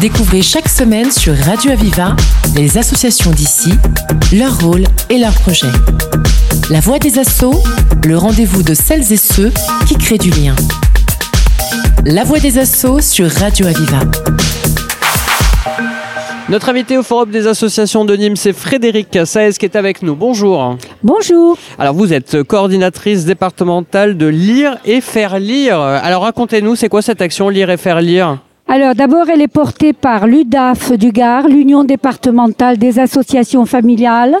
Découvrez chaque semaine sur Radio Aviva les associations d'ici, leur rôle et leurs projets. La voix des assauts, le rendez-vous de celles et ceux qui créent du lien. La voix des assauts sur Radio Aviva. Notre invité au Forum des associations de Nîmes, c'est Frédéric Saez qui est avec nous. Bonjour. Bonjour. Alors vous êtes coordinatrice départementale de Lire et Faire Lire. Alors racontez-nous, c'est quoi cette action Lire et Faire Lire? Alors d'abord, elle est portée par l'UDAF du Gard, l'Union départementale des associations familiales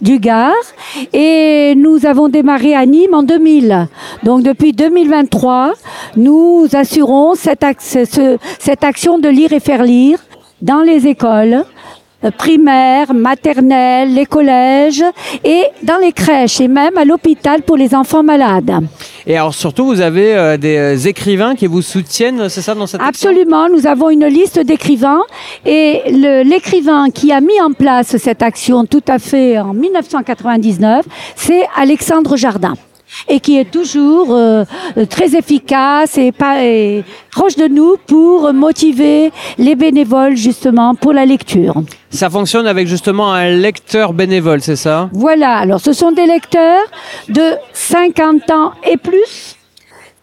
du Gard. Et nous avons démarré à Nîmes en 2000. Donc depuis 2023, nous assurons cette, cette action de lire et faire lire dans les écoles primaires, maternelles, les collèges et dans les crèches et même à l'hôpital pour les enfants malades. Et alors surtout, vous avez euh, des euh, écrivains qui vous soutiennent, c'est ça dans cette Absolument, nous avons une liste d'écrivains et l'écrivain qui a mis en place cette action tout à fait en 1999, c'est Alexandre Jardin et qui est toujours euh, très efficace et, pas, proche de nous pour motiver les bénévoles justement pour la lecture. Ça fonctionne avec justement un lecteur bénévole, c'est ça? Voilà, alors ce sont des lecteurs de 50 ans et plus.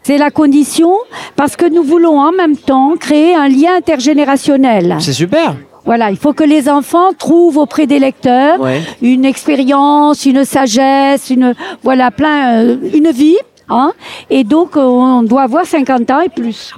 C'est la condition parce que nous voulons en même temps créer un lien intergénérationnel. C'est super. Voilà, il faut que les enfants trouvent auprès des lecteurs une expérience, une sagesse, une voilà plein euh, une vie. Hein, et donc on doit avoir 50 ans et plus.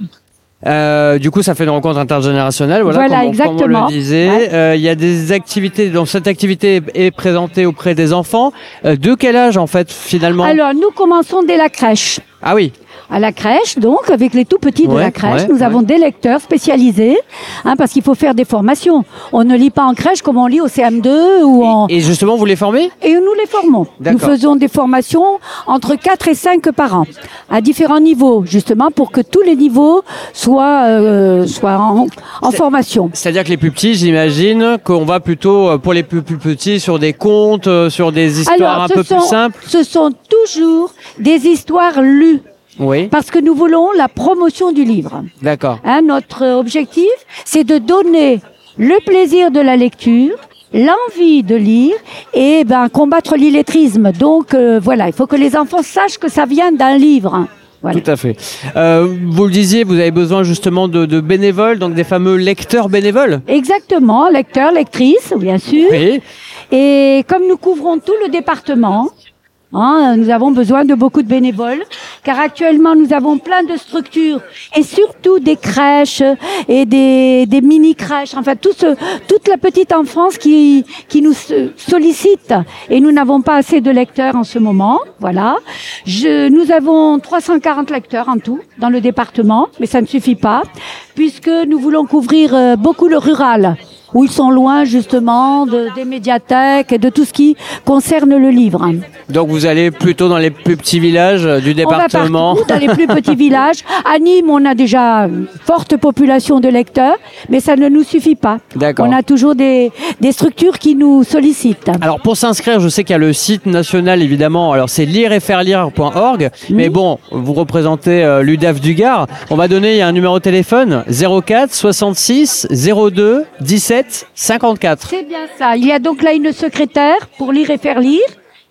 Euh, du coup, ça fait une rencontre intergénérationnelle. Voilà, comme, exactement. on le disait. Euh, il y a des activités. Donc cette activité est présentée auprès des enfants. de quel âge en fait finalement? Alors nous commençons dès la crèche. Ah oui à la crèche, donc avec les tout petits de la crèche. nous avons des lecteurs spécialisés, hein, parce qu'il faut faire des formations. On ne lit pas en crèche comme on lit au CM2 ou en... Et justement, vous les formez? Et nous les formons. Nous faisons des formations entre 4 et 5 par an, à différents niveaux, justement, pour que tous les niveaux soient, euh, soient en, en formation. C'est-à-dire que les plus petits, j'imagine qu'on va plutôt, euh, pour les plus, plus, petits, sur des contes, euh, sur des histoires un peu plus simples Ce sont toujours des histoires lues. Oui. Parce que nous voulons la promotion du livre. D'accord. Hein, notre objectif, c'est de donner le plaisir de la lecture, l'envie de lire et ben combattre l'illettrisme. Donc euh, voilà, il faut que les enfants sachent que ça vient d'un livre. Tout à fait. Euh, vous le disiez, vous avez besoin justement de, de, bénévoles, donc des fameux lecteurs bénévoles. Exactement, lecteurs, lectrices, bien sûr. Oui. Et comme nous couvrons tout le département, Hein, nous avons besoin de beaucoup de bénévoles, car actuellement nous avons plein de structures et surtout des crèches et des, des mini crèches. Enfin, tout ce, toute la petite enfance qui, qui nous sollicite et nous n'avons pas assez de lecteurs en ce moment. Voilà. Je, nous avons 340 lecteurs en tout dans le département, mais ça ne suffit pas puisque nous voulons couvrir euh, beaucoup le rural où ils sont loin justement de, des médiathèques et de tout ce qui concerne le livre. Donc vous allez plutôt dans les plus petits villages du département on va dans les plus petits villages. À Nîmes, on a déjà une forte population de lecteurs, mais ça ne nous suffit pas. D'accord. On a toujours des, des structures qui nous sollicitent. Alors pour s'inscrire, je sais qu'il y a le site national évidemment, alors c'est lireetfairelire.org, mais bon, vous représentez euh, l'UDAF du Gard. On va donner un numéro de téléphone 04 66 02 17 54. C'est bien ça. Il y a donc là une secrétaire pour lire et faire lire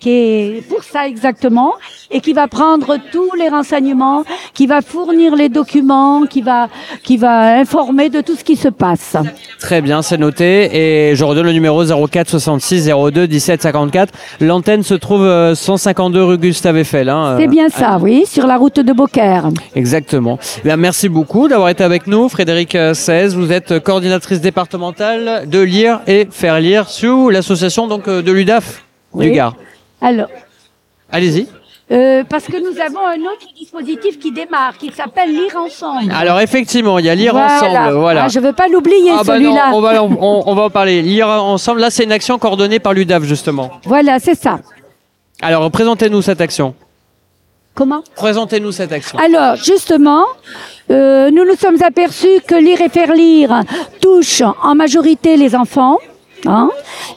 qui est pour ça exactement, et qui va prendre tous les renseignements, qui va fournir les documents, qui va, qui va informer de tout ce qui se passe. Très bien, c'est noté. Et je redonne le numéro 04 66 02 17 54. L'antenne se trouve 152 euh, rue Gustave Eiffel. Hein, c'est bien ça, oui, sur la route de Beaucaire. Exactement. Bien, merci beaucoup d'avoir été avec nous, Frédéric 16. Euh, Vous êtes coordinatrice départementale de lire et faire lire sous l'association donc euh, de l'UDAF du Gard. Alors. Allez-y. Euh, parce que nous avons un autre dispositif qui démarre, qui s'appelle Lire ensemble. Alors effectivement, il y a Lire ensemble. Voilà. Ah, je ne veux pas l'oublier ah, bah celui-là. on, va, on, va en parler. Lire ensemble, là c'est une action coordonnée par l'UDAF justement. Voilà, c'est ça. Alors présentez-nous cette action. Comment? Présentez-nous cette action. Alors justement, euh, nous nous sommes aperçus que Lire et faire lire touche en majorité les enfants. Hein?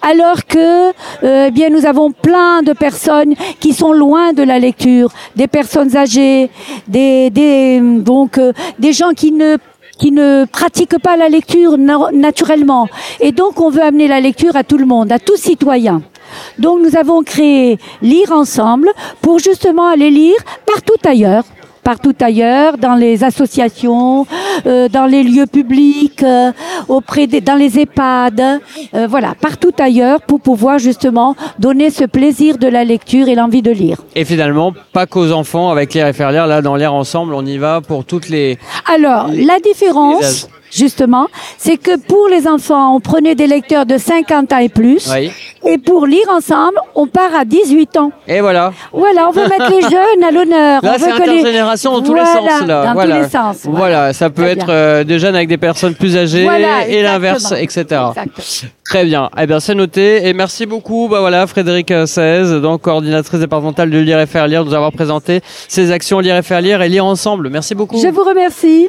Alors que, euh, eh bien, nous avons plein de personnes qui sont loin de la lecture, des personnes âgées, des, donc euh, des gens qui ne qui ne pratiquent pas la lecture na- naturellement. Et donc, on veut amener la lecture à tout le monde, à tout citoyen. Donc, nous avons créé Lire ensemble pour justement aller lire partout ailleurs partout ailleurs, dans les associations, euh, dans les lieux publics, euh, auprès des, dans les EHPAD, euh, voilà, partout ailleurs pour pouvoir justement donner ce plaisir de la lecture et l'envie de lire. Et finalement, pas qu'aux enfants avec Lire et Faire Lire. Là, dans Lire Ensemble, on y va pour toutes les. Alors, la les différence, justement, c'est que pour les enfants, on prenait des lecteurs de 50 ans et plus, Oui. Et pour lire ensemble, on part à 18 ans. Et voilà. Voilà, on veut mettre les jeunes à l'honneur. Là, c'est que les- intergénération dans tous Voilà, les sens. Là. Dans voilà. tous les sens. Voilà, ça peut être euh, des jeunes avec des personnes plus âgées et l'inverse, exactement. etc. Exact. Très bien. Eh bien, c'est noté. Et merci beaucoup, bah voilà, Frédéric euh, 16, donc coordinatrice départementale de Lire et Faire Lire, de nous avoir présenté ces actions Lire et Faire Lire et Lire ensemble. Merci beaucoup. Je vous remercie.